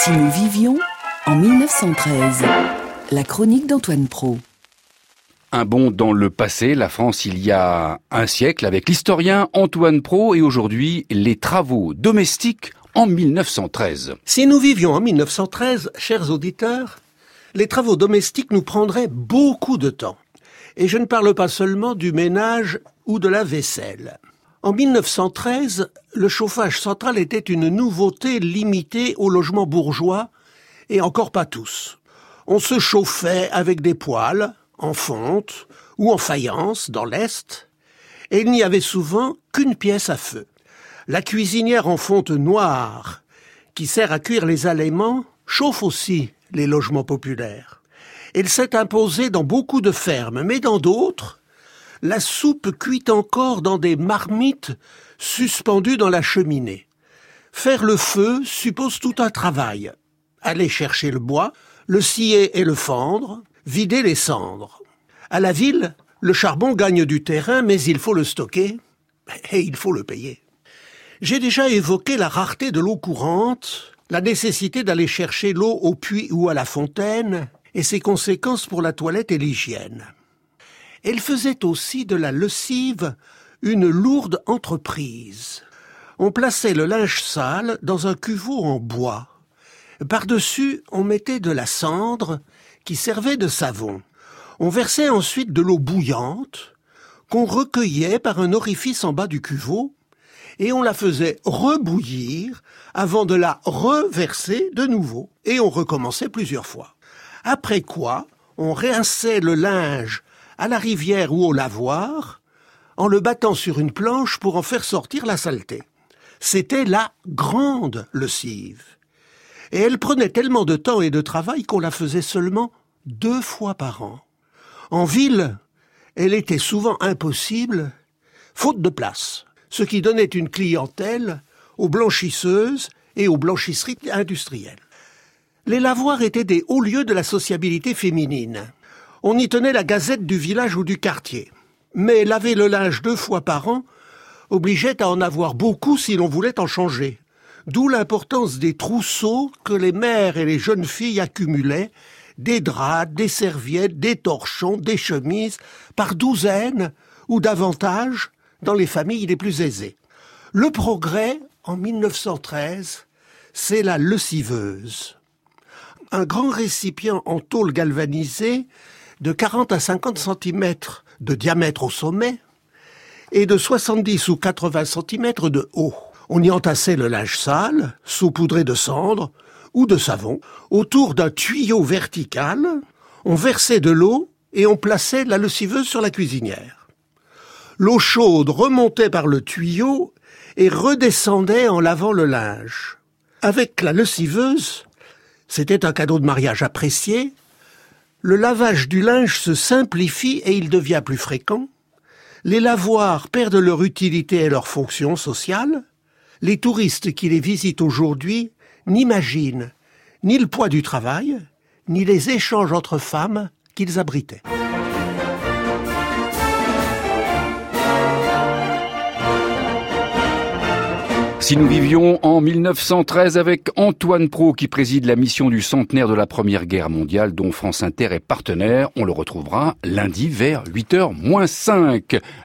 Si nous vivions en 1913, la chronique d'Antoine Pro. Un bond dans le passé, la France il y a un siècle avec l'historien Antoine Pro et aujourd'hui les travaux domestiques en 1913. Si nous vivions en 1913, chers auditeurs, les travaux domestiques nous prendraient beaucoup de temps. Et je ne parle pas seulement du ménage ou de la vaisselle. En 1913, le chauffage central était une nouveauté limitée aux logements bourgeois, et encore pas tous. On se chauffait avec des poêles, en fonte ou en faïence dans l'Est, et il n'y avait souvent qu'une pièce à feu. La cuisinière en fonte noire, qui sert à cuire les aliments, chauffe aussi les logements populaires. Elle s'est imposée dans beaucoup de fermes, mais dans d'autres, la soupe cuit encore dans des marmites suspendues dans la cheminée. Faire le feu suppose tout un travail. Aller chercher le bois, le scier et le fendre, vider les cendres. À la ville, le charbon gagne du terrain, mais il faut le stocker et il faut le payer. J'ai déjà évoqué la rareté de l'eau courante, la nécessité d'aller chercher l'eau au puits ou à la fontaine, et ses conséquences pour la toilette et l'hygiène. Elle faisait aussi de la lessive une lourde entreprise. On plaçait le linge sale dans un cuveau en bois. Par-dessus, on mettait de la cendre qui servait de savon. On versait ensuite de l'eau bouillante qu'on recueillait par un orifice en bas du cuveau et on la faisait rebouillir avant de la reverser de nouveau et on recommençait plusieurs fois. Après quoi, on rinçait le linge à la rivière ou au lavoir, en le battant sur une planche pour en faire sortir la saleté. C'était la grande lessive. Et elle prenait tellement de temps et de travail qu'on la faisait seulement deux fois par an. En ville, elle était souvent impossible, faute de place, ce qui donnait une clientèle aux blanchisseuses et aux blanchisseries industrielles. Les lavoirs étaient des hauts lieux de la sociabilité féminine. On y tenait la gazette du village ou du quartier. Mais laver le linge deux fois par an obligeait à en avoir beaucoup si l'on voulait en changer. D'où l'importance des trousseaux que les mères et les jeunes filles accumulaient, des draps, des serviettes, des torchons, des chemises, par douzaines ou davantage dans les familles les plus aisées. Le progrès, en 1913, c'est la lessiveuse. Un grand récipient en tôle galvanisée de 40 à 50 cm de diamètre au sommet et de 70 ou 80 cm de haut. On y entassait le linge sale, saupoudré de cendre ou de savon, autour d'un tuyau vertical, on versait de l'eau et on plaçait la lessiveuse sur la cuisinière. L'eau chaude remontait par le tuyau et redescendait en lavant le linge. Avec la lessiveuse, c'était un cadeau de mariage apprécié, le lavage du linge se simplifie et il devient plus fréquent, les lavoirs perdent leur utilité et leur fonction sociale, les touristes qui les visitent aujourd'hui n'imaginent ni le poids du travail, ni les échanges entre femmes qu'ils abritaient. Si nous vivions en 1913 avec Antoine Pro qui préside la mission du centenaire de la Première Guerre mondiale dont France Inter est partenaire, on le retrouvera lundi vers 8h moins 5.